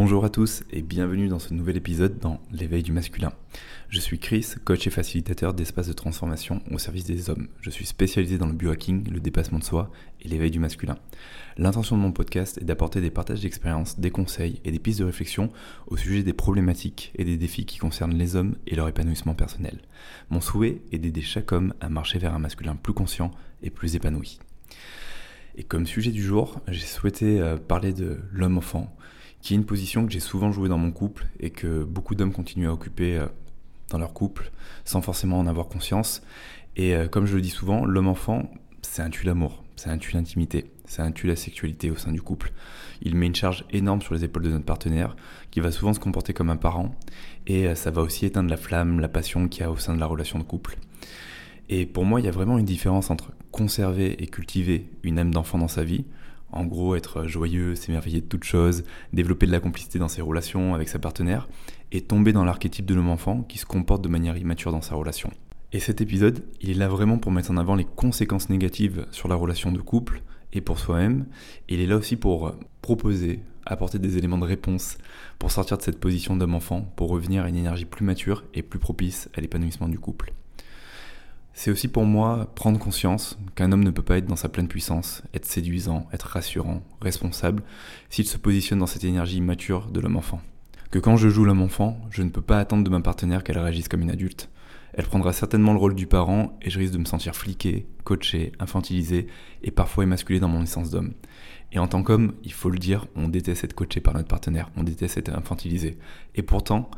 Bonjour à tous et bienvenue dans ce nouvel épisode dans l'éveil du masculin. Je suis Chris, coach et facilitateur d'espaces de transformation au service des hommes. Je suis spécialisé dans le biohacking, le dépassement de soi et l'éveil du masculin. L'intention de mon podcast est d'apporter des partages d'expériences, des conseils et des pistes de réflexion au sujet des problématiques et des défis qui concernent les hommes et leur épanouissement personnel. Mon souhait est d'aider chaque homme à marcher vers un masculin plus conscient et plus épanoui. Et comme sujet du jour, j'ai souhaité euh, parler de l'homme-enfant, qui est une position que j'ai souvent jouée dans mon couple et que beaucoup d'hommes continuent à occuper euh, dans leur couple sans forcément en avoir conscience. Et euh, comme je le dis souvent, l'homme-enfant, c'est un tue l'amour, c'est un tue l'intimité, c'est un tue la sexualité au sein du couple. Il met une charge énorme sur les épaules de notre partenaire, qui va souvent se comporter comme un parent, et euh, ça va aussi éteindre la flamme, la passion qu'il y a au sein de la relation de couple. Et pour moi, il y a vraiment une différence entre conserver et cultiver une âme d'enfant dans sa vie, en gros, être joyeux, s'émerveiller de toutes choses, développer de la complicité dans ses relations avec sa partenaire, et tomber dans l'archétype de l'homme enfant qui se comporte de manière immature dans sa relation. Et cet épisode, il est là vraiment pour mettre en avant les conséquences négatives sur la relation de couple et pour soi-même. Il est là aussi pour proposer, apporter des éléments de réponse pour sortir de cette position d'homme enfant, pour revenir à une énergie plus mature et plus propice à l'épanouissement du couple. C'est aussi pour moi prendre conscience qu'un homme ne peut pas être dans sa pleine puissance, être séduisant, être rassurant, responsable, s'il se positionne dans cette énergie immature de l'homme enfant. Que quand je joue l'homme enfant, je ne peux pas attendre de ma partenaire qu'elle réagisse comme une adulte. Elle prendra certainement le rôle du parent et je risque de me sentir fliqué, coaché, infantilisé et parfois émasculé dans mon essence d'homme. Et en tant qu'homme, il faut le dire, on déteste être coaché par notre partenaire, on déteste être infantilisé. Et pourtant,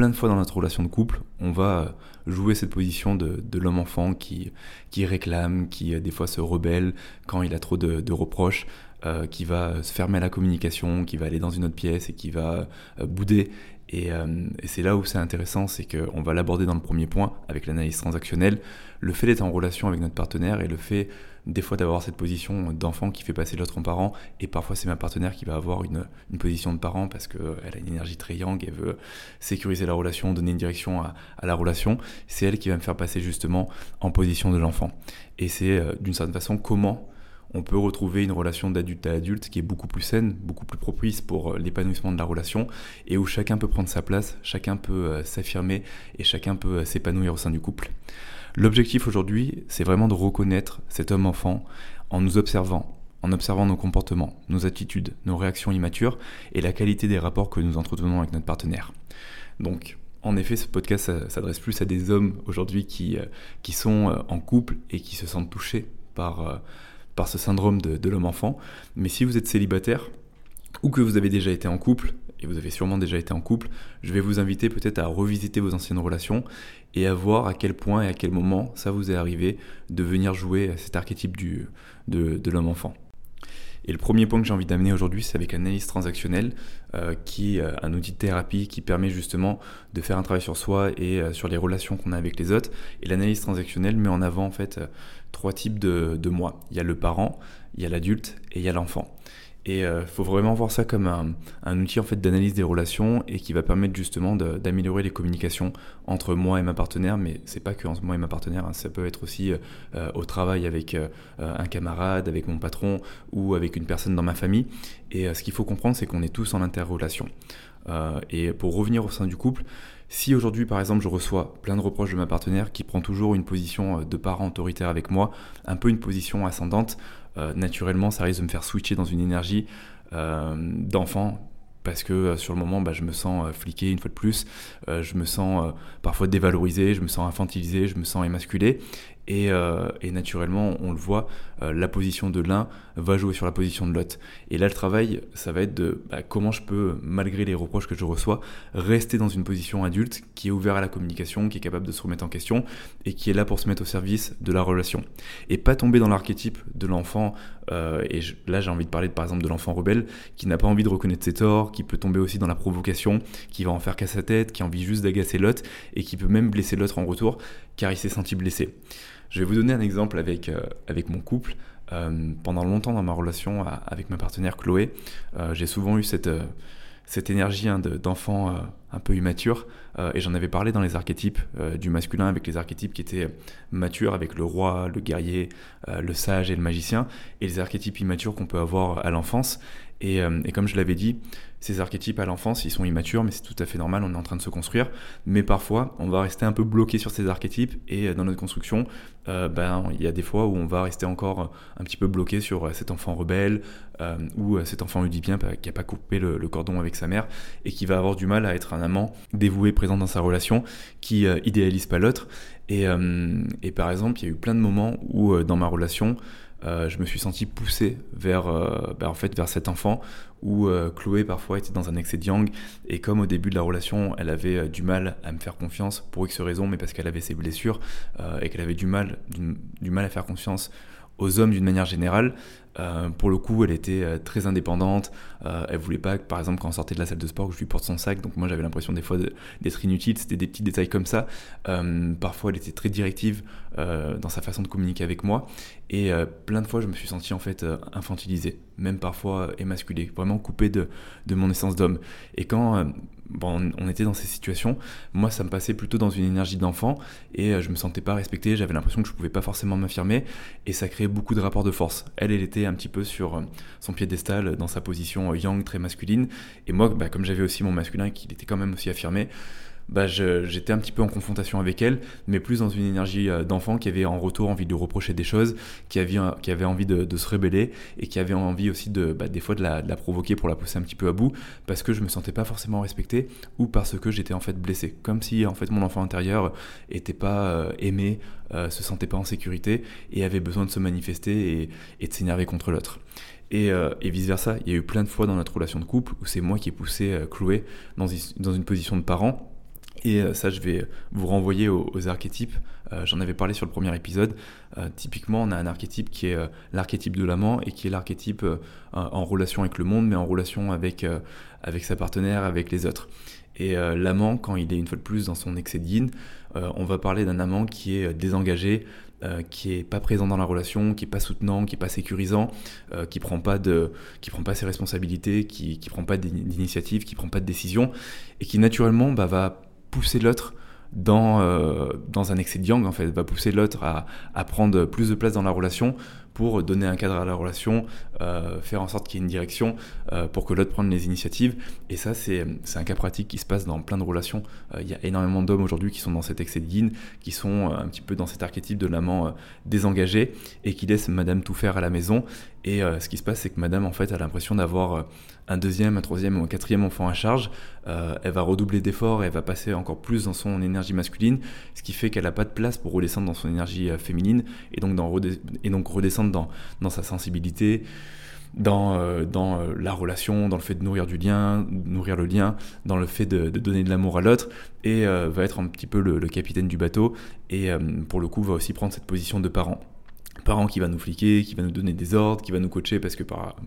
plein de fois dans notre relation de couple, on va jouer cette position de, l'homme enfant qui, réclame, qui euh, des fois se rebelle quand il a trop de, reproches, euh, qui va se fermer à la communication, qui va aller dans une autre pièce et qui va euh, bouder. Et, et c'est là où c'est intéressant, c'est qu'on va l'aborder dans le premier point avec l'analyse transactionnelle, le fait d'être en relation avec notre partenaire et le fait des fois d'avoir cette position d'enfant qui fait passer l'autre en parent, et parfois c'est ma partenaire qui va avoir une, position de parent parce qu'elle a une énergie très yang, elle veut sécuriser la relation, donner une direction à, la relation, c'est elle qui va me faire passer justement en position de l'enfant. Et c'est euh, d'une certaine façon comment on peut retrouver une relation d'adulte à adulte qui est beaucoup plus saine, beaucoup plus propice pour euh, l'épanouissement de la relation, et où chacun peut prendre sa place, chacun peut euh, s'affirmer, et chacun peut s'épanouir au sein du couple. L'objectif aujourd'hui, c'est vraiment de reconnaître cet homme-enfant en nous observant, en observant nos comportements, nos attitudes, nos réactions immatures et la qualité des rapports que nous entretenons avec notre partenaire. Donc, en effet, ce podcast s'adresse plus à des hommes aujourd'hui qui, euh, qui sont euh, en couple et qui se sentent touchés par, euh, par ce syndrome de, l'homme-enfant. Mais si vous êtes célibataire, ou que vous avez déjà été en couple, et vous avez sûrement déjà été en couple, je vais vous inviter peut-être à revisiter vos anciennes relations et à voir à quel point et à quel moment ça vous est arrivé de venir jouer à cet archétype du, de, l'homme enfant. Et le premier point que j'ai envie d'amener aujourd'hui, c'est avec l'analyse transactionnelle, euh, qui est euh, un outil de thérapie qui permet justement de faire un travail sur soi et euh, sur les relations qu'on a avec les autres. Et l'analyse transactionnelle met en avant en fait trois types de, de moi. Il y a le parent, il y a l'adulte et il y a l'enfant. Et il euh, faut vraiment voir ça comme un, outil en fait d'analyse des relations et qui va permettre justement d'améliorer les communications entre moi et ma partenaire, mais c'est pas que entre moi et ma partenaire, hein. ça peut être aussi euh, au travail avec euh, un camarade, avec mon patron ou avec une personne dans ma famille. Et ce qu'il faut comprendre, c'est qu'on est tous en interrelation. Et pour revenir au sein du couple, si aujourd'hui, par exemple, je reçois plein de reproches de ma partenaire qui prend toujours une position de parent autoritaire avec moi, un peu une position ascendante, euh, naturellement, ça risque de me faire switcher dans une énergie euh, d'enfant parce que euh, sur le moment, bah, je me sens fliqué une fois de plus, je me sens parfois dévalorisé, je me sens infantilisé, je me sens émasculé. Euh, et, naturellement, on le voit, euh, la position de l'un va jouer sur la position de l'autre. Et là, le travail, ça va être de bah, comment je peux, malgré les reproches que je reçois, rester dans une position adulte qui est ouverte à la communication, qui est capable de se remettre en question et qui est là pour se mettre au service de la relation. Et pas tomber dans l'archétype de l'enfant. Euh, et là, j'ai envie de parler par exemple de l'enfant rebelle qui n'a pas envie de reconnaître ses torts, qui peut tomber aussi dans la provocation, qui va en faire qu'à sa tête, qui a envie juste d'agacer l'autre et qui peut même blesser l'autre en retour car il s'est senti blessé. Je vais vous donner un exemple avec, euh, avec mon couple. Euh, pendant longtemps dans ma relation avec ma partenaire Chloé, euh, j'ai souvent eu cette, cette énergie hein, d'enfant un peu immature, et j'en avais parlé dans les archétypes du masculin, avec les archétypes qui étaient matures, avec le roi, le guerrier, le sage et le magicien, et les archétypes immatures qu'on peut avoir à l'enfance. Et, et comme je l'avais dit, ces archétypes à l'enfance, ils sont immatures, mais c'est tout à fait normal, on est en train de se construire. Mais parfois, on va rester un peu bloqué sur ces archétypes et dans notre construction, ben, il y a des fois où on va rester encore un petit peu bloqué sur cet enfant rebelle ou cet enfant oedipien qui n'a pas coupé le, cordon avec sa mère et qui va avoir du mal à être un amant dévoué, présent dans sa relation, qui idéalise pas l'autre. Et, par exemple, il y a eu plein de moments où dans ma relation, euh, je me suis senti poussé vers, euh, bah, en fait, vers cet enfant où euh, Chloé parfois était dans un excès de yang et comme au début de la relation elle avait du mal à me faire confiance pour X raisons mais parce qu'elle avait ses blessures et qu'elle avait du mal, du, mal à faire confiance aux hommes d'une manière générale, euh, pour le coup, elle était euh, très indépendante. Euh, elle voulait pas, par exemple, quand on sortait de la salle de sport, que je lui porte son sac. Donc moi, j'avais l'impression des fois d'être inutile. C'était des petits détails comme ça. parfois, elle était très directive dans sa façon de communiquer avec moi. Et plein de fois, je me suis senti en fait infantilisé, même parfois émasculé, vraiment coupé de mon essence d'homme. Et quand on était dans ces situations. Moi, ça me passait plutôt dans une énergie d'enfant et je me sentais pas respecté. J'avais l'impression que je pouvais pas forcément m'affirmer et ça créait beaucoup de rapports de force. Elle, elle était un petit peu sur euh, son piédestal dans sa position euh, yang très masculine. Et moi, bah, comme j'avais aussi mon masculin et qu'il était quand même aussi affirmé, bah, j'étais un petit peu en confrontation avec elle, mais plus dans une énergie euh, d'enfant qui avait en retour envie de reprocher des choses, qui avait, qui avait envie de, se rebeller et qui avait envie aussi de, bah, des fois de la, provoquer pour la pousser un petit peu à bout parce que je me sentais pas forcément respecté ou parce que j'étais en fait blessé, comme si en fait mon enfant intérieur était pas aimé, se sentait pas en sécurité et avait besoin de se manifester et, de s'énerver contre l'autre. Et, et, vice versa. Il y a eu plein de fois dans notre relation de couple où c'est moi qui ai poussé Chloé dans, dans une position de parent et euh, ça, je vais vous renvoyer aux, archétypes. Euh, j'en avais parlé sur le premier épisode. Euh, typiquement, on a un archétype qui est l'archétype de l'amant et qui est l'archétype en relation avec le monde, mais en relation avec, avec sa partenaire, avec les autres. Et l'amant, quand il est une fois de plus dans son excès de on va parler d'un amant qui est désengagé, qui est pas présent dans la relation, qui est pas soutenant, qui est pas sécurisant, qui prend pas prend pas ses responsabilités, qui, qui prend pas d'initiative, qui prend pas de décision, et qui naturellement bah, va pousser l'autre dans, euh, dans un excès de yang, en fait, va pousser l'autre à, à, prendre plus de place dans la relation pour donner un cadre à la relation, euh, faire en sorte qu'il y ait une direction euh, pour que l'autre prenne les initiatives. Et ça, c'est un cas pratique qui se passe dans plein de relations. Il y a énormément d'hommes aujourd'hui qui sont dans cet excès de yin, qui sont un petit peu dans cet archétype de l'amant désengagé et qui laisse madame tout faire à la maison. Et ce qui se passe, c'est que madame, en fait, a l'impression d'avoir un deuxième, un troisième ou un quatrième enfant à charge, euh, elle va redoubler d'efforts et elle va passer encore plus dans son énergie masculine, ce qui fait qu'elle n'a pas de place pour redescendre dans son énergie euh, féminine et donc, redescendre dans, sa sensibilité, dans, euh, la relation, dans le fait de nourrir du lien, nourrir le lien, dans le fait de, donner de l'amour à l'autre, et va être un petit peu le, capitaine du bateau, et pour le coup va aussi prendre cette position de parent parent qui va nous fliquer, qui va nous donner des ordres, qui va nous coacher parce que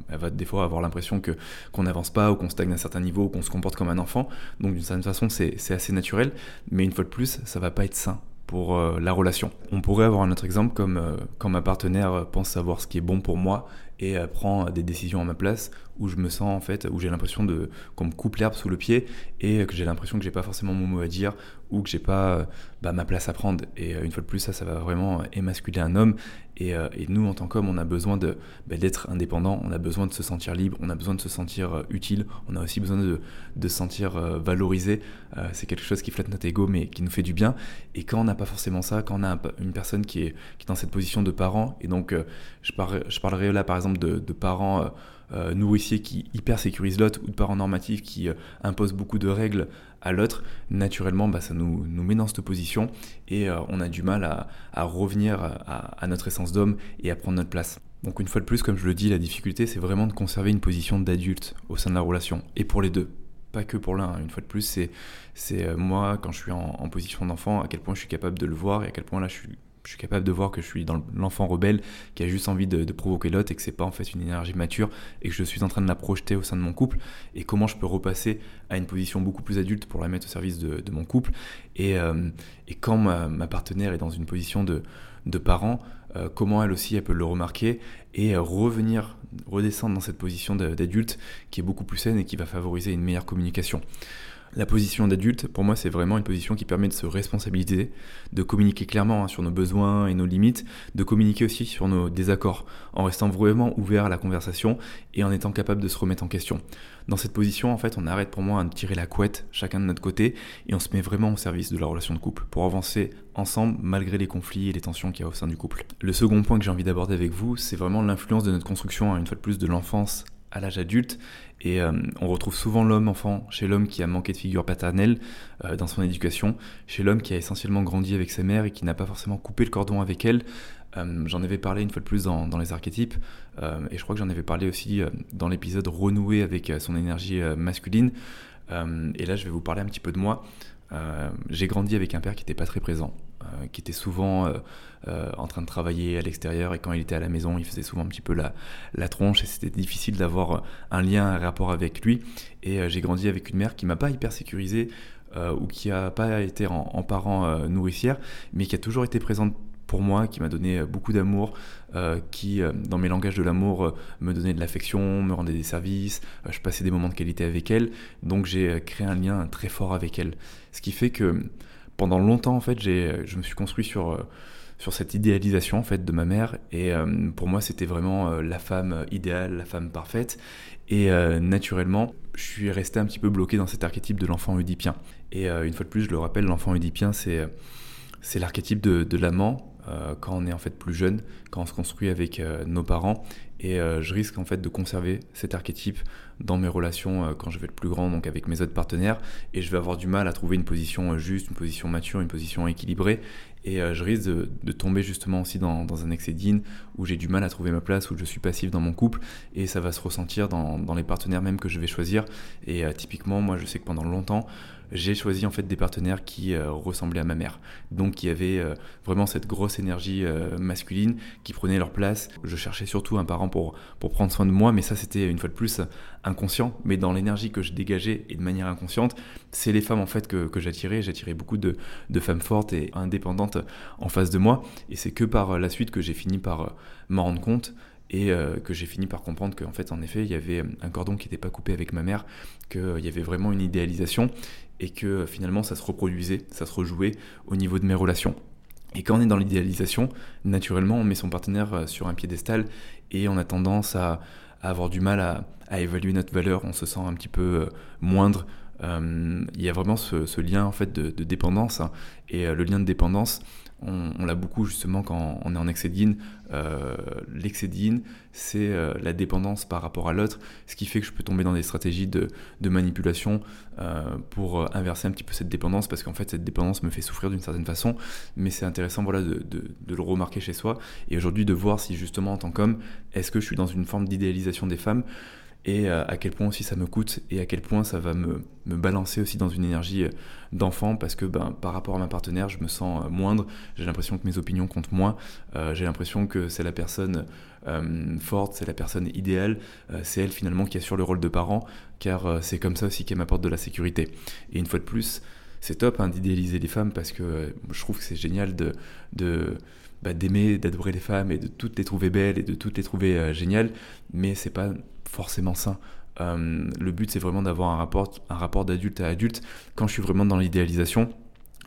elle va des fois avoir l'impression qu'on n'avance pas ou qu'on stagne à un certain niveau ou qu'on se comporte comme un enfant. Donc d'une certaine façon, c'est assez naturel, mais une fois de plus, ça va pas être sain pour euh, la relation. On pourrait avoir un autre exemple comme euh, quand ma partenaire pense savoir ce qui est bon pour moi et euh, prend des décisions à ma place où je me sens en fait, où j'ai l'impression de qu'on me coupe l'herbe sous le pied et que j'ai l'impression que j'ai pas forcément mon mot à dire ou que j'ai pas bah, ma place à prendre. Et une fois de plus, ça, ça va vraiment émasculer un homme euh, et, nous, en tant qu'hommes, on a besoin bah, d'être indépendant, on a besoin de se sentir libre, on a besoin de se sentir euh, utile, on a aussi besoin de, de se sentir euh, valorisé. c'est quelque chose qui flatte notre ego, mais qui nous fait du bien. Et quand on n'a pas forcément ça, quand on a une personne qui est, qui est dans cette position de parent, et donc je, parlerai là par exemple de parents euh, nourricier qui hyper sécurise l'autre ou de parents normatifs qui euh, imposent beaucoup de règles à l'autre, naturellement, bah, ça nous, nous, met dans cette position et euh, on a du mal à, revenir à, notre essence d'homme et à prendre notre place. Donc une fois de plus, comme je le dis, la difficulté, c'est vraiment de conserver une position d'adulte au sein de la relation, et pour les deux. Pas que pour l'un, une fois de plus, c'est, c'est moi, quand je suis en position d'enfant, à quel point je suis capable de le voir et à quel point là je suis je suis capable de voir que je suis dans l'enfant rebelle qui a juste envie de, provoquer l'autre et que c'est pas en fait une énergie mature et que je suis en train de la projeter au sein de mon couple et comment je peux repasser à une position beaucoup plus adulte pour la mettre au service de, mon couple et, euh, et quand ma, partenaire est dans une position de, de parent, comment elle aussi elle peut le remarquer et revenir, redescendre dans cette position d'adulte qui est beaucoup plus saine et qui va favoriser une meilleure communication. La position d'adulte, pour moi, c'est vraiment une position qui permet de se responsabiliser, de communiquer clairement hein, sur nos besoins et nos limites, de communiquer aussi sur nos désaccords, en restant vraiment ouvert à la conversation et en étant capable de se remettre en question. Dans cette position, en fait, on arrête pour moi de tirer la couette chacun de notre côté et on se met vraiment au service de la relation de couple pour avancer ensemble malgré les conflits et les tensions qu'il y a au sein du couple. Le second point que j'ai envie d'aborder avec vous, c'est vraiment l'influence de notre construction, hein, une fois de plus, de l'enfance à l'âge adulte. Et euh, on retrouve souvent l'homme enfant chez l'homme qui a manqué de figure paternelle euh, dans son éducation, chez l'homme qui a essentiellement grandi avec sa mère et qui n'a pas forcément coupé le cordon avec elle. Euh, j'en avais parlé une fois de plus dans, dans les archétypes, et je crois que j'en avais parlé aussi dans l'épisode renoué avec son énergie masculine. et là, je vais vous parler un petit peu de moi. J'ai grandi avec un père qui n'était pas très présent. Euh, qui était souvent euh, euh, en train de travailler à l'extérieur et quand il était à la maison, il faisait souvent un petit peu la, la tronche et c'était difficile d'avoir un lien, un rapport avec lui. Et j'ai grandi avec une mère qui m'a pas hyper sécurisé ou qui a pas été en, parent nourricière, mais qui a toujours été présente pour moi, qui m'a donné beaucoup d'amour, qui, dans mes langages de l'amour, me donnait de l'affection, me rendait des services, je passais des moments de qualité avec elle, donc j'ai créé un lien très fort avec elle. Ce qui fait que pendant longtemps, en fait, je me suis construit sur, euh, sur cette idéalisation en fait, de ma mère. Et euh, pour moi, c'était vraiment euh, la femme idéale, la femme parfaite. Et naturellement, je suis resté un petit peu bloqué dans cet archétype de l'enfant oedipien. Et une fois de plus, je le rappelle, l'enfant oedipien, c'est, c'est l'archétype de, de l'amant quand on est en fait plus jeune, quand on se construit avec nos parents. Et je risque en fait de conserver cet archétype dans mes relations euh, quand je vais être plus grand, donc avec mes autres partenaires, et je vais avoir du mal à trouver une position euh, juste, une position mature, une position équilibrée, et euh, je risque de, tomber justement aussi dans, un excès où j'ai du mal à trouver ma place, où je suis passif dans mon couple, et ça va se ressentir dans, les partenaires même que je vais choisir. Et typiquement, moi je sais que pendant longtemps, j'ai choisi en fait des partenaires qui ressemblaient à ma mère, donc qui avaient vraiment cette grosse énergie masculine, qui prenaient leur place. Je cherchais surtout un parent pour, pour prendre soin de moi, mais ça c'était une fois de plus inconscient, mais dans l'énergie que je dégageais et de manière inconsciente, c'est les femmes en fait que, que j'attirais. J'attirais beaucoup de, de, femmes fortes et indépendantes en face de moi. Et c'est que par la suite que j'ai fini par euh, m'en rendre compte et euh, que j'ai fini par comprendre qu'en fait, en effet, il y avait un cordon qui n'était pas coupé avec ma mère, qu'il euh, y avait vraiment une idéalisation et que finalement ça se reproduisait, ça se rejouait au niveau de mes relations. Et quand on est dans l'idéalisation, naturellement, on met son partenaire sur un piédestal et on a tendance à, avoir du mal à, évaluer notre valeur, on se sent un petit peu euh, moindre. Euh, il y a vraiment ce, lien en fait de, dépendance hein. et euh, le lien de dépendance on, l'a beaucoup justement quand on est en excédine. Euh, L'excédine, c'est euh, la dépendance par rapport à l'autre, ce qui fait que je peux tomber dans des stratégies de, manipulation euh, pour inverser un petit peu cette dépendance, parce qu'en fait cette dépendance me fait souffrir d'une certaine façon, mais c'est intéressant voilà, de, le remarquer chez soi, et aujourd'hui de voir si justement en tant qu'homme, est-ce que je suis dans une forme d'idéalisation des femmes? Et euh, à quel point aussi ça me coûte et à quel point ça va me, me balancer aussi dans une énergie euh, d'enfant parce que ben, par rapport à ma partenaire je me sens euh, moindre, j'ai l'impression que mes opinions comptent moins, j'ai l'impression que c'est la personne forte, c'est la personne idéale, c'est elle finalement qui assure le rôle de parent car c'est comme ça aussi qu'elle m'apporte de la sécurité. Et une fois de plus, c'est top hein, d'idéaliser les femmes parce que je trouve que c'est génial de... de bah, d'aimer, d'adorer les femmes et de toutes les trouver belles et de toutes les trouver géniales, mais c'est pas forcément sain. Euh, le but, c'est vraiment d'avoir un rapport, un rapport d'adulte à adulte. Quand je suis vraiment dans l'idéalisation,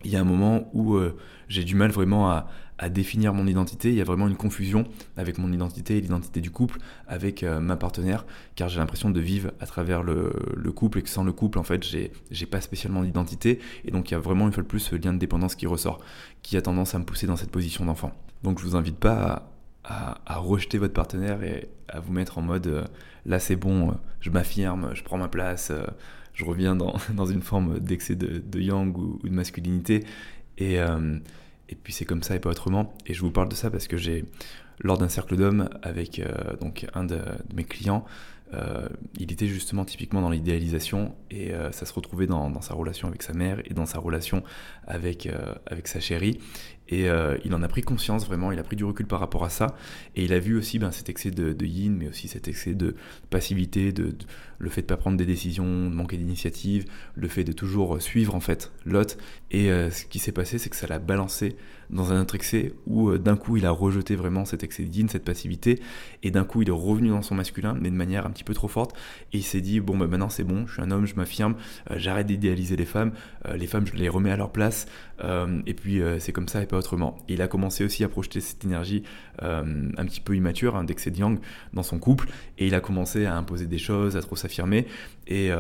il y a un moment où euh, j'ai du mal vraiment à, définir mon identité. Il y a vraiment une confusion avec mon identité et l'identité du couple, avec euh, ma partenaire, car j'ai l'impression de vivre à travers le, couple et que sans le couple, en fait, j'ai, pas spécialement d'identité. Et donc, il y a vraiment une fois de plus ce lien de dépendance qui ressort, qui a tendance à me pousser dans cette position d'enfant. Donc, je vous invite pas à, à, rejeter votre partenaire et à vous mettre en mode euh, là c'est bon, euh, je m'affirme, je prends ma place, euh, je reviens dans, dans une forme d'excès de, yang ou, de masculinité. Et, et puis c'est comme ça et pas autrement. Et je vous parle de ça parce que j'ai, lors d'un cercle d'hommes avec donc un de, mes clients, il était justement typiquement dans l'idéalisation et ça se retrouvait dans, sa relation avec sa mère et dans sa relation avec, avec sa chérie. Et il en a pris conscience vraiment, il a pris du recul par rapport à ça. Et il a vu aussi ben, cet excès de, yin, mais aussi cet excès de passivité, de, le fait de ne pas prendre des décisions, de manquer d'initiative, le fait de toujours suivre en fait l'autre. Et ce qui s'est passé, c'est que ça l'a balancé dans un autre excès où d'un coup il a rejeté vraiment cet excès de yin, cette passivité, et d'un coup il est revenu dans son masculin, mais de manière un petit peu trop forte, et il s'est dit bon bah maintenant c'est bon, je suis un homme, je m'affirme, euh, j'arrête d'idéaliser les femmes, euh, les femmes je les remets à leur place, euh, et puis c'est comme ça et pas autrement. Il a commencé aussi à projeter cette énergie un petit peu immature, hein, d'excès de yang dans son couple, et il a commencé à imposer des choses, à trop s'affirmer, et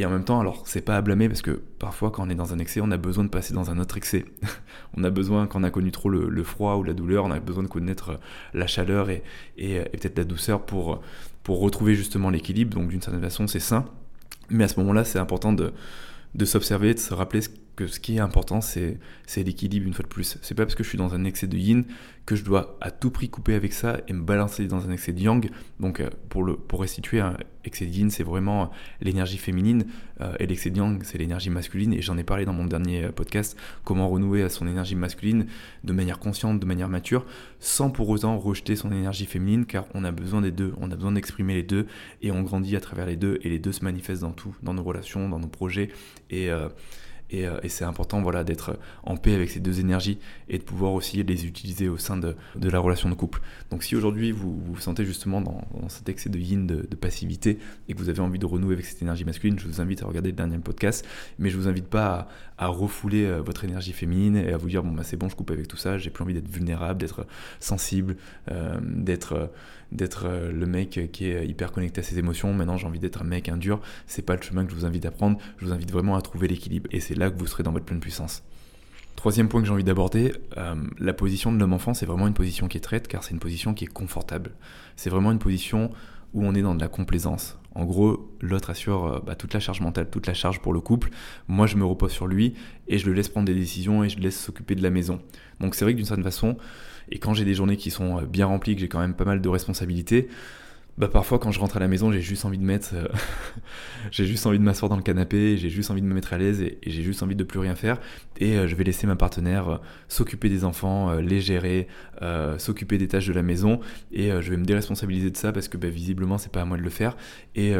et en même temps, alors c'est pas à blâmer parce que parfois quand on est dans un excès, on a besoin de passer dans un autre excès. on a besoin, quand on a connu trop le, froid ou la douleur, on a besoin de connaître la chaleur et, et, peut-être la douceur pour, pour retrouver justement l'équilibre. Donc d'une certaine façon, c'est sain. Mais à ce moment-là, c'est important de, de s'observer, de se rappeler ce qui est important, c'est l'équilibre une fois de plus. C'est pas parce que je suis dans un excès de yin que je dois à tout prix couper avec ça et me balancer dans un excès de yang. Donc euh, pour, le, pour restituer, un excès de yin, c'est vraiment l'énergie féminine euh, et l'excès de yang, c'est l'énergie masculine. Et j'en ai parlé dans mon dernier euh, podcast, comment renouer à son énergie masculine de manière consciente, de manière mature, sans pour autant rejeter son énergie féminine, car on a besoin des deux, on a besoin d'exprimer les deux et on grandit à travers les deux et les deux se manifestent dans tout, dans nos relations, dans nos projets. Et, euh, et, c'est important voilà, d'être en paix avec ces deux énergies et de pouvoir aussi les utiliser au sein de, la relation de couple. Donc si aujourd'hui vous vous sentez justement dans, cet excès de yin, de, passivité, et que vous avez envie de renouer avec cette énergie masculine, je vous invite à regarder le dernier podcast, mais je vous invite pas à, refouler euh, votre énergie féminine et à vous dire bon bah c'est bon je coupe avec tout ça, j'ai plus envie d'être vulnérable, d'être sensible, euh, d'être euh, le mec qui est hyper connecté à ses émotions. Maintenant, j'ai envie d'être un mec, un dur. C'est pas le chemin que je vous invite à prendre. Je vous invite vraiment à trouver l'équilibre. Et c'est là que vous serez dans votre pleine puissance. Troisième point que j'ai envie d'aborder, euh, la position de l'homme enfant, c'est vraiment une position qui est traite car c'est une position qui est confortable. C'est vraiment une position où on est dans de la complaisance. En gros, l'autre assure euh, bah, toute la charge mentale, toute la charge pour le couple. Moi, je me repose sur lui et je le laisse prendre des décisions et je le laisse s'occuper de la maison. Donc c'est vrai que d'une certaine façon, et quand j'ai des journées qui sont euh, bien remplies, que j'ai quand même pas mal de responsabilités, bah parfois quand je rentre à la maison, j'ai juste envie de mettre, euh, j'ai juste envie de m'asseoir dans le canapé, j'ai juste envie de me mettre à l'aise et, j'ai juste envie de plus rien faire. Et euh, je vais laisser ma partenaire s'occuper des enfants, les gérer, s'occuper des tâches de la maison et je vais me déresponsabiliser de ça parce que bah, visiblement c'est pas à moi de le faire. Et,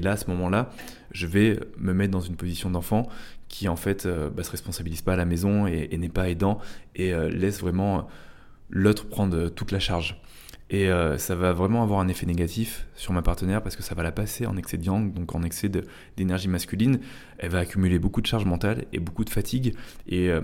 là à ce moment-là, je vais me mettre dans une position d'enfant qui en fait bah, se responsabilise pas à la maison et n'est pas aidant et laisse vraiment l'autre prendre toute la charge. Et euh, ça va vraiment avoir un effet négatif sur ma partenaire parce que ça va la passer en excès de yang, donc en excès d'énergie masculine. Elle va accumuler beaucoup de charge mentale et beaucoup de fatigue. Et euh,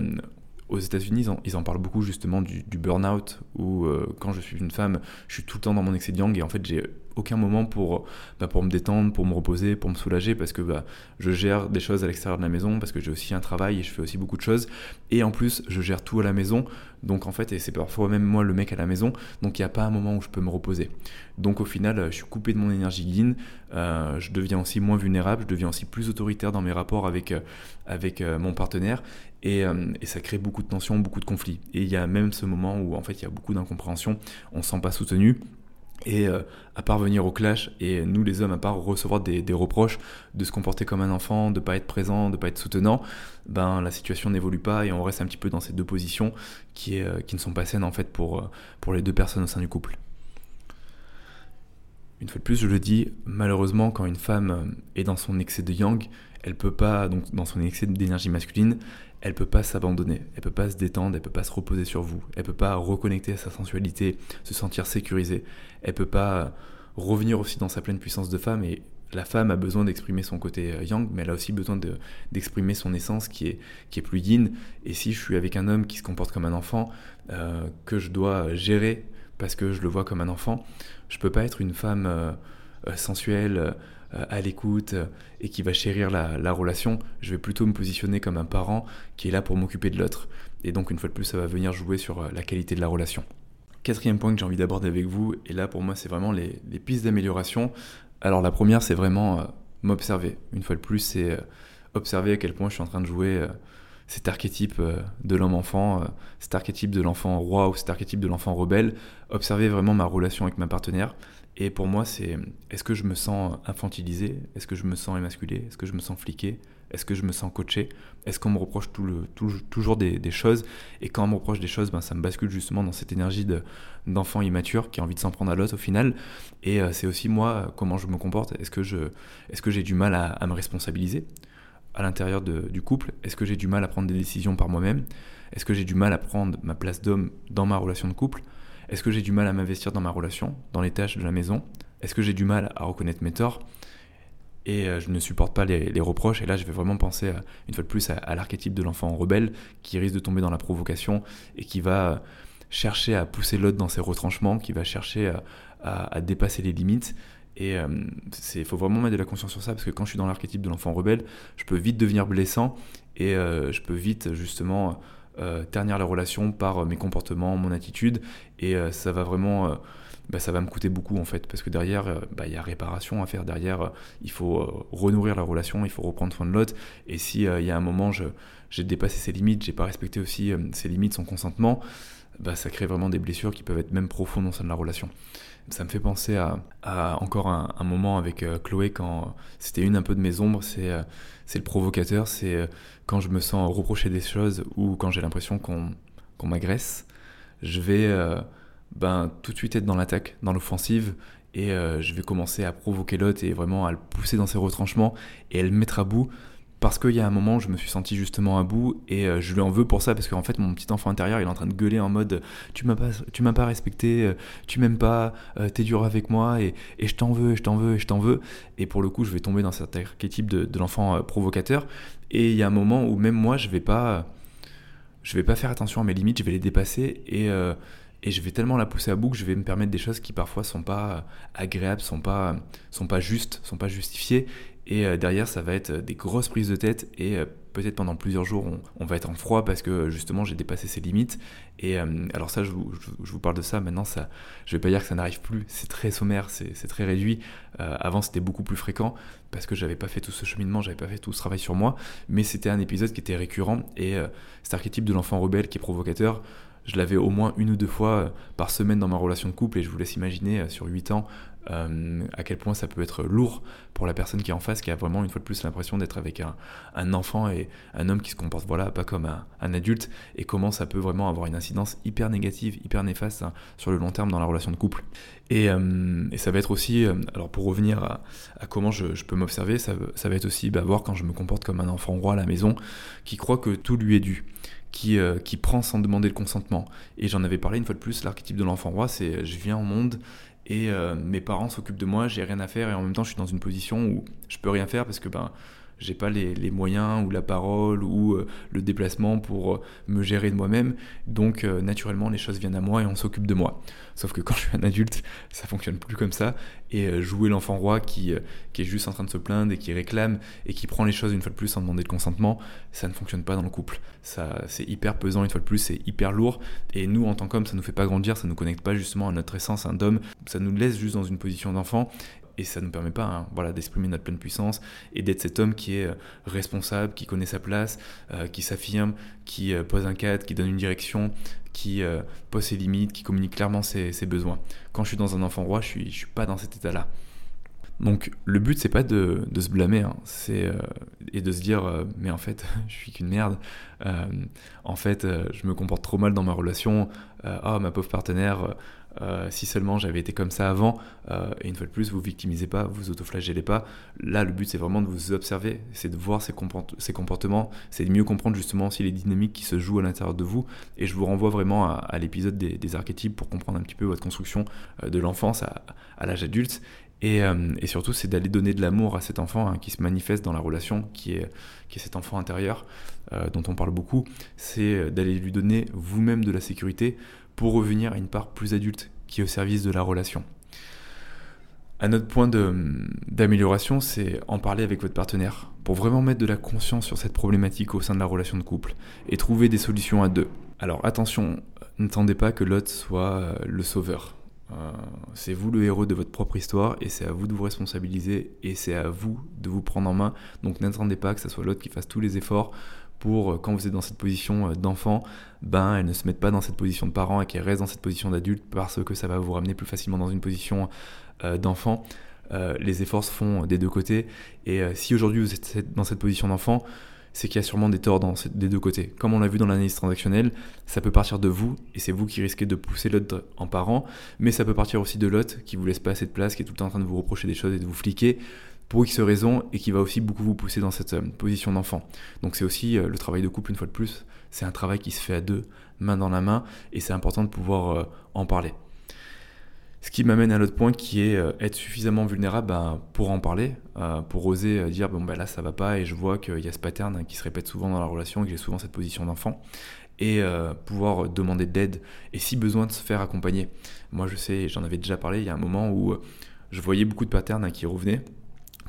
aux États-Unis, ils, en parlent beaucoup justement du, burn-out, où euh, quand je suis une femme, je suis tout le temps dans mon excès de yang et en fait j'ai aucun moment pour, bah, pour me détendre, pour me reposer, pour me soulager, parce que bah, je gère des choses à l'extérieur de la maison, parce que j'ai aussi un travail et je fais aussi beaucoup de choses. Et en plus, je gère tout à la maison. Donc en fait, et c'est parfois même moi le mec à la maison, donc il n'y a pas un moment où je peux me reposer. Donc au final, je suis coupé de mon énergie yin, euh, je deviens aussi moins vulnérable, je deviens aussi plus autoritaire dans mes rapports avec, euh, avec euh, mon partenaire, et, et, ça crée beaucoup de tensions, beaucoup de conflits. Et il y a même ce moment où en fait il y a beaucoup d'incompréhension, on ne se sent pas soutenu, et euh, à parvenir au clash, et nous les hommes, à part recevoir des, reproches de se comporter comme un enfant, de pas être présent, de pas être soutenant, ben la situation n'évolue pas et on reste un petit peu dans ces deux positions qui, euh, qui ne sont pas saines en fait pour, euh, pour les deux personnes au sein du couple. Une fois de plus, je le dis, malheureusement, quand une femme est dans son excès de yang, elle peut pas, donc dans son excès d'énergie masculine, elle peut pas s'abandonner, elle peut pas se détendre, elle peut pas se reposer sur vous, elle peut pas reconnecter à sa sensualité, se sentir sécurisée, elle peut pas revenir aussi dans sa pleine puissance de femme. Et la femme a besoin d'exprimer son côté euh, yang, mais elle a aussi besoin d'exprimer son essence qui est, qui est plus yin. Et si je suis avec un homme qui se comporte comme un enfant, euh, que je dois gérer parce que je le vois comme un enfant, je peux pas être une femme euh, sensuelle, euh, à l'écoute euh, et qui va chérir la, relation, je vais plutôt me positionner comme un parent qui est là pour m'occuper de l'autre. Et donc une fois de plus, ça va venir jouer sur euh, la qualité de la relation. Quatrième point que j'ai envie d'aborder avec vous, et là pour moi c'est vraiment les, pistes d'amélioration. Alors la première c'est vraiment m'observer. Une fois de plus c'est observer à quel point je suis en train de jouer cet archétype de l'homme enfant, cet archétype de l'enfant roi ou cet archétype de l'enfant rebelle, observer vraiment ma relation avec ma partenaire. Et pour moi, c'est est-ce que je me sens infantilisé? Est-ce que je me sens émasculé? Est-ce que je me sens fliqué? Est-ce que je me sens coaché? Est-ce qu'on me reproche toujours des, choses? Et quand on me reproche des choses, ben, ça me bascule justement dans cette énergie d'enfant immature qui a envie de s'en prendre à l'autre au final. Et euh, c'est aussi moi, comment je me comporte. Est-ce que j'ai du mal à, me responsabiliser? À l'intérieur du couple. Est-ce que j'ai du mal à prendre des décisions par moi-même? Est-ce que j'ai du mal à prendre ma place d'homme dans ma relation de couple? Est-ce que j'ai du mal à m'investir dans ma relation, dans les tâches de la maison? Est-ce que j'ai du mal à reconnaître mes torts? Et euh, je ne supporte pas les, reproches. Et là, je vais vraiment penser, une fois de plus, à, l'archétype de l'enfant rebelle qui risque de tomber dans la provocation et qui va chercher à pousser l'autre dans ses retranchements, qui va chercher à, dépasser les limites. Et il euh, faut vraiment mettre de la conscience sur ça, parce que quand je suis dans l'archétype de l'enfant rebelle, je peux vite devenir blessant et euh, je peux vite justement ternir la relation par mes comportements, mon attitude, et ça va vraiment bah, ça va me coûter beaucoup en fait, parce que derrière, euh, bah, il y a réparation à faire, derrière, euh, il faut euh, renourrir la relation, il faut reprendre soin de l'autre, et si il y a un moment, j'ai dépassé ses limites, j'ai pas respecté aussi ses limites, son consentement, bah, ça crée vraiment des blessures qui peuvent être même profondes au sein de la relation. Ça me fait penser à, encore un, moment avec Chloé quand c'était une un peu de mes ombres, c'est le provocateur, c'est quand je me sens reprocher des choses ou quand j'ai l'impression qu'on m'agresse, je vais ben, tout de suite être dans l'attaque, dans l'offensive, et euh, je vais commencer à provoquer l'autre et vraiment à le pousser dans ses retranchements et à le mettre à bout. Parce qu'il y a un moment je me suis senti justement à bout et euh, je lui en veux pour ça parce qu'en fait mon petit enfant intérieur est en train de gueuler en mode tu m'as pas pas respecté euh, tu m'aimes pas t'es dur avec moi et, et je t'en veux je t'en veux et je t'en veux et pour le coup je vais tomber dans cet archétype de, l'enfant provocateur et il y a un moment où même moi je vais pas je vais pas faire attention à mes limites je vais les dépasser et et je vais tellement la pousser à bout que je vais me permettre des choses qui parfois sont pas agréables, sont sont pas justes, sont pas justifiées. Et euh, derrière, ça va être des grosses prises de tête et euh, peut-être pendant plusieurs jours, on, va être en froid parce que justement, j'ai dépassé ses limites. Et euh, alors ça, je vous, parle de ça. Maintenant, ça, je vais pas dire que ça n'arrive plus. C'est très sommaire, c'est très réduit. avant, c'était beaucoup plus fréquent parce que j'avais pas fait tout ce cheminement, j'avais pas fait tout ce travail sur moi. Mais c'était un épisode qui était récurrent et cet archétype de l'enfant rebelle qui est provocateur je l'avais au moins une ou deux fois euh, par semaine dans ma relation de couple et je vous laisse imaginer euh, sur 8 ans euh, à quel point ça peut être lourd pour la personne qui est en face, qui a vraiment une fois de plus l'impression d'être avec un, enfant et un homme qui se comporte voilà pas comme un, adulte et comment ça peut vraiment avoir une incidence hyper négative, hyper néfaste hein, sur le long terme dans la relation de couple. Et, ça va être aussi, alors pour revenir à, comment je, peux m'observer, ça, va être aussi bah, voir quand je me comporte comme un enfant roi à la maison qui croit que tout lui est dû qui, euh, qui prend sans demander le consentement. Et j'en avais parlé une fois de plus, l'archétype de l'enfant roi, c'est je viens au monde et euh, mes parents s'occupent de moi, j'ai rien à faire et en même temps je suis dans une position où je peux rien faire parce que ben j'ai pas les, moyens ou la parole ou euh, le déplacement pour euh, me gérer de moi-même. Donc euh, naturellement les choses viennent à moi et on s'occupe de moi. Sauf que quand je suis un adulte, ça fonctionne plus comme ça. Et jouer l'enfant roi qui, qui est juste en train de se plaindre et qui réclame et qui prend les choses une fois de plus sans demander de consentement, ça ne fonctionne pas dans le couple. Ça, c'est hyper pesant une fois de plus, c'est hyper lourd. Et nous en tant qu'hommes, ça nous fait pas grandir, ça nous connecte pas justement à notre essence un d'homme. Ça nous laisse juste dans une position d'enfant et ça ne nous permet pas hein, voilà, d'exprimer notre pleine puissance et d'être cet homme qui est euh, responsable, qui connaît sa place, euh, qui s'affirme, qui euh, pose un cadre, qui donne une direction, qui pose ses limites, qui communique clairement ses, besoins. Quand je suis dans un enfant roi, je je suis pas dans cet état-là. Donc le but c'est pas de, de, se blâmer, hein, c'est et de se dire mais en fait je suis qu'une merde, en fait je me comporte trop mal dans ma relation, oh ma pauvre partenaire, euh, si seulement j'avais été comme ça avant, euh, et une fois de plus, vous victimisez pas, vous autoflagellez pas. Là, le but, c'est vraiment de vous observer, c'est de voir ces, comportements, c'est de mieux comprendre justement aussi les dynamiques qui se jouent à l'intérieur de vous. Et je vous renvoie vraiment à, l'épisode des, archétypes pour comprendre un petit peu votre construction euh, de l'enfance à, l'âge adulte. Et, surtout, c'est d'aller donner de l'amour à cet enfant hein, qui se manifeste dans la relation, qui est, qui est cet enfant intérieur dont on parle beaucoup. C'est d'aller lui donner vous-même de la sécurité pour revenir à une part plus adulte qui est au service de la relation. Un autre point d'amélioration, c'est en parler avec votre partenaire pour vraiment mettre de la conscience sur cette problématique au sein de la relation de couple et trouver des solutions à deux. Alors attention, n'attendez pas que l'autre soit euh, le sauveur. c'est vous le héros de votre propre histoire et c'est à vous de vous responsabiliser et c'est à vous de vous prendre en main. Donc n'attendez pas que ce soit l'autre qui fasse tous les efforts pour, euh, quand vous êtes dans cette position euh, d'enfant, ben, elles ne se mettent pas dans cette position de parent et qu'elles restent dans cette position d'adulte parce que ça va vous ramener plus facilement dans une position euh, d'enfant. les efforts se font des deux côtés. Et si aujourd'hui vous êtes dans cette position d'enfant, c'est qu'il y a sûrement des torts des deux côtés. Comme on l'a vu dans l'analyse transactionnelle, ça peut partir de vous, et c'est vous qui risquez de pousser l'autre en parent, mais ça peut partir aussi de l'autre qui vous laisse pas assez de place, qui est tout le temps en train de vous reprocher des choses et de vous fliquer pour X raisons et qui va aussi beaucoup vous pousser dans cette euh, position d'enfant. Donc c'est aussi euh, le travail de couple une fois de plus, c'est un travail qui se fait à deux, main dans la main, et c'est important de pouvoir euh, en parler. Ce qui m'amène à l'autre point qui est être suffisamment vulnérable ben, pour en parler, pour oser dire bon ben là ça va pas et je vois qu'il y a ce pattern hein, qui se répète souvent dans la relation et que j'ai souvent cette position d'enfant et pouvoir demander de l'aide et si besoin de se faire accompagner. Moi je sais, j'en avais déjà parlé, il y a un moment où je voyais beaucoup de patterns hein, qui revenaient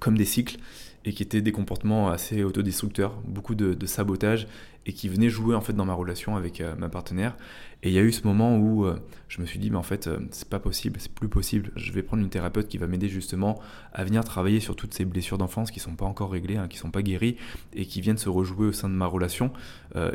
comme des cycles et qui étaient des comportements assez autodestructeurs, beaucoup de, sabotage et qui venaient jouer en fait dans ma relation avec euh, ma partenaire. Et il y a eu ce moment où euh, je me suis dit, mais en fait, euh, c'est pas possible, c'est plus possible. Je vais prendre une thérapeute qui va m'aider justement à venir travailler sur toutes ces blessures d'enfance qui sont pas encore réglées, hein, qui sont pas guéries et qui viennent se rejouer au sein de ma relation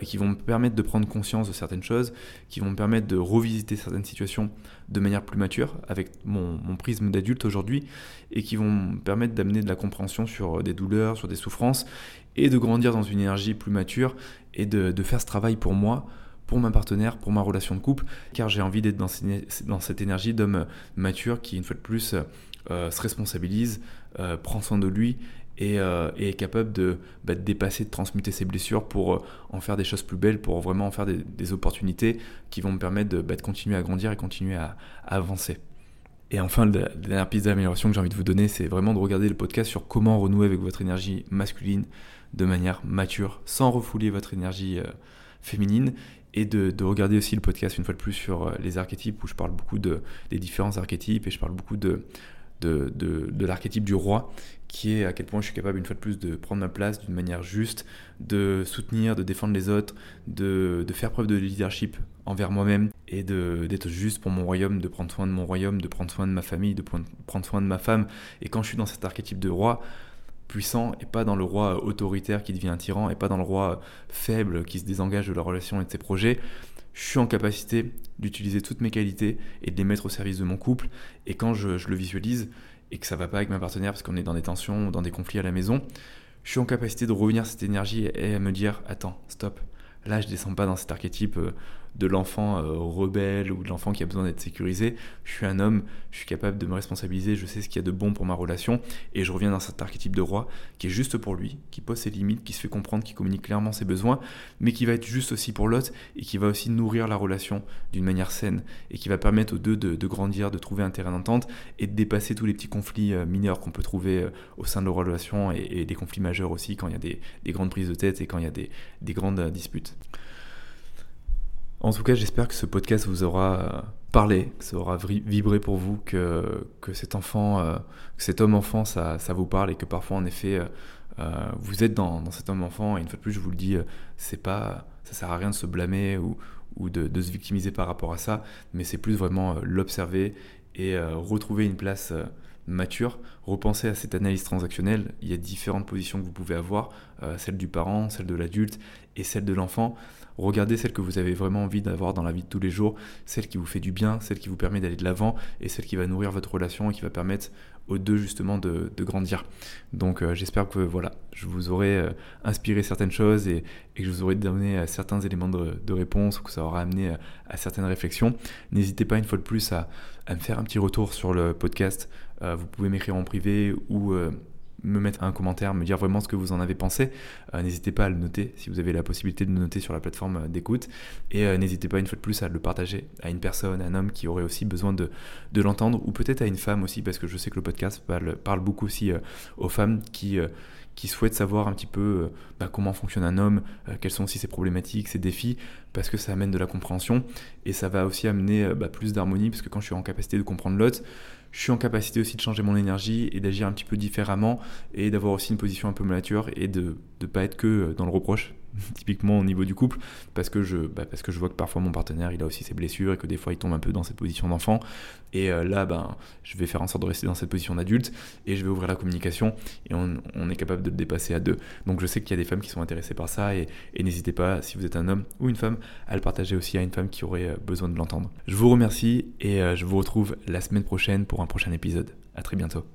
et qui vont me permettre de prendre conscience de certaines choses, qui vont me permettre de revisiter certaines situations de manière plus mature avec mon prisme d'adulte aujourd'hui et qui vont me permettre d'amener de la compréhension sur des douleurs, sur des souffrances et de grandir dans une énergie plus mature et de, faire ce travail pour moi, pour ma partenaire, pour ma relation de couple, car j'ai envie d'être dans, cette énergie d'homme mature qui, une fois de plus, euh, se responsabilise, euh, prend soin de lui et, euh, est capable bah, de, dépasser, de transmuter ses blessures pour en faire des choses plus belles, pour vraiment en faire des, opportunités qui vont me permettre bah, de, continuer à grandir et continuer à, avancer. Et enfin, la dernière piste d'amélioration que j'ai envie de vous donner, c'est vraiment de regarder le podcast sur comment renouer avec votre énergie masculine, de manière mature, sans refouler votre énergie euh, féminine, et de, regarder aussi le podcast une fois de plus sur euh, les archétypes, où je parle beaucoup de, des différents archétypes, et je parle beaucoup de, de, de l'archétype du roi, qui est à quel point je suis capable une fois de plus de prendre ma place d'une manière juste, de soutenir, de défendre les autres, de, faire preuve de leadership envers moi-même et d'être juste pour mon royaume, de prendre soin de mon royaume, de prendre soin de ma famille, de prendre soin de ma femme. Et quand je suis dans cet archétype de roi, puissant et pas dans le roi autoritaire qui devient un tyran et pas dans le roi faible qui se désengage de la relation et de ses projets, je suis en capacité d'utiliser toutes mes qualités et de les mettre au service de mon couple. Et quand je, le visualise et que ça va pas avec ma partenaire parce qu'on est dans des tensions ou dans des conflits à la maison, je suis en capacité de revenir cette énergie et à me dire attends, stop, là je descends pas dans cet archétype euh, de l'enfant euh, rebelle ou de l'enfant qui a besoin d'être sécurisé. Je suis un homme, je suis capable de me responsabiliser, je sais ce qu'il y a de bon pour ma relation et je reviens dans cet archétype de roi qui est juste pour lui, qui pose ses limites, qui se fait comprendre, qui communique clairement ses besoins, mais qui va être juste aussi pour l'autre et qui va aussi nourrir la relation d'une manière saine et qui va permettre aux deux de, grandir, de trouver un terrain d'entente et de dépasser tous les petits conflits euh, mineurs qu'on peut trouver euh, au sein de leur relation et, des conflits majeurs aussi quand il y a des, grandes prises de tête et quand il y a des, des grandes disputes. En tout cas, j'espère que ce podcast vous aura euh, parlé, que ça aura vibré pour vous, que, cet enfant, euh, cet homme-enfant, ça, vous parle et que parfois, en effet, euh, vous êtes dans, cet homme-enfant. Et une fois de plus, je vous le dis, c'est pas, ça sert à rien de se blâmer ou, de, de, se victimiser par rapport à ça, mais c'est plus vraiment l'observer et retrouver une place mature, repenser à cette analyse transactionnelle. Il y a différentes positions que vous pouvez avoir, celle du parent, celle de l'adulte et celle de l'enfant. Regardez celle que vous avez vraiment envie d'avoir dans la vie de tous les jours, celle qui vous fait du bien, celle qui vous permet d'aller de l'avant et celle qui va nourrir votre relation et qui va permettre aux deux justement de, grandir. Donc euh, j'espère que voilà, je vous aurai euh, inspiré certaines choses et, que je vous aurai donné euh, certains éléments de, réponse ou que ça aura amené à certaines réflexions. N'hésitez pas une fois de plus à, à, me faire un petit retour sur le podcast. vous pouvez m'écrire en privé ou me mettre un commentaire, me dire vraiment ce que vous en avez pensé. Euh, n'hésitez pas à le noter si vous avez la possibilité de le noter sur la plateforme euh, d'écoute. Et euh, n'hésitez pas une fois de plus à le partager à une personne, à un homme qui aurait aussi besoin de, l'entendre, ou peut-être à une femme aussi, parce que je sais que le podcast parle, beaucoup aussi aux femmes qui qui souhaitent savoir un petit peu bah, comment fonctionne un homme, quelles sont aussi ses problématiques, ses défis, parce que ça amène de la compréhension et ça va aussi amener bah, plus d'harmonie, parce que quand je suis en capacité de comprendre l'autre, je suis en capacité aussi de changer mon énergie et d'agir un petit peu différemment et d'avoir aussi une position un peu mature et de ne pas être que dans le reproche, typiquement au niveau du couple, parce que, je, bah, parce que je vois que parfois mon partenaire, il a aussi ses blessures et que des fois, il tombe un peu dans cette position d'enfant. Et euh, là, ben, je vais faire en sorte de rester dans cette position d'adulte et je vais ouvrir la communication et on, est capable de le dépasser à deux. Donc je sais qu'il y a des femmes qui sont intéressées par ça et, et n'hésitez pas, si vous êtes un homme ou une femme, à le partager aussi à une femme qui aurait besoin de l'entendre. Je vous remercie et je vous retrouve la semaine prochaine pour un prochain épisode. À très bientôt.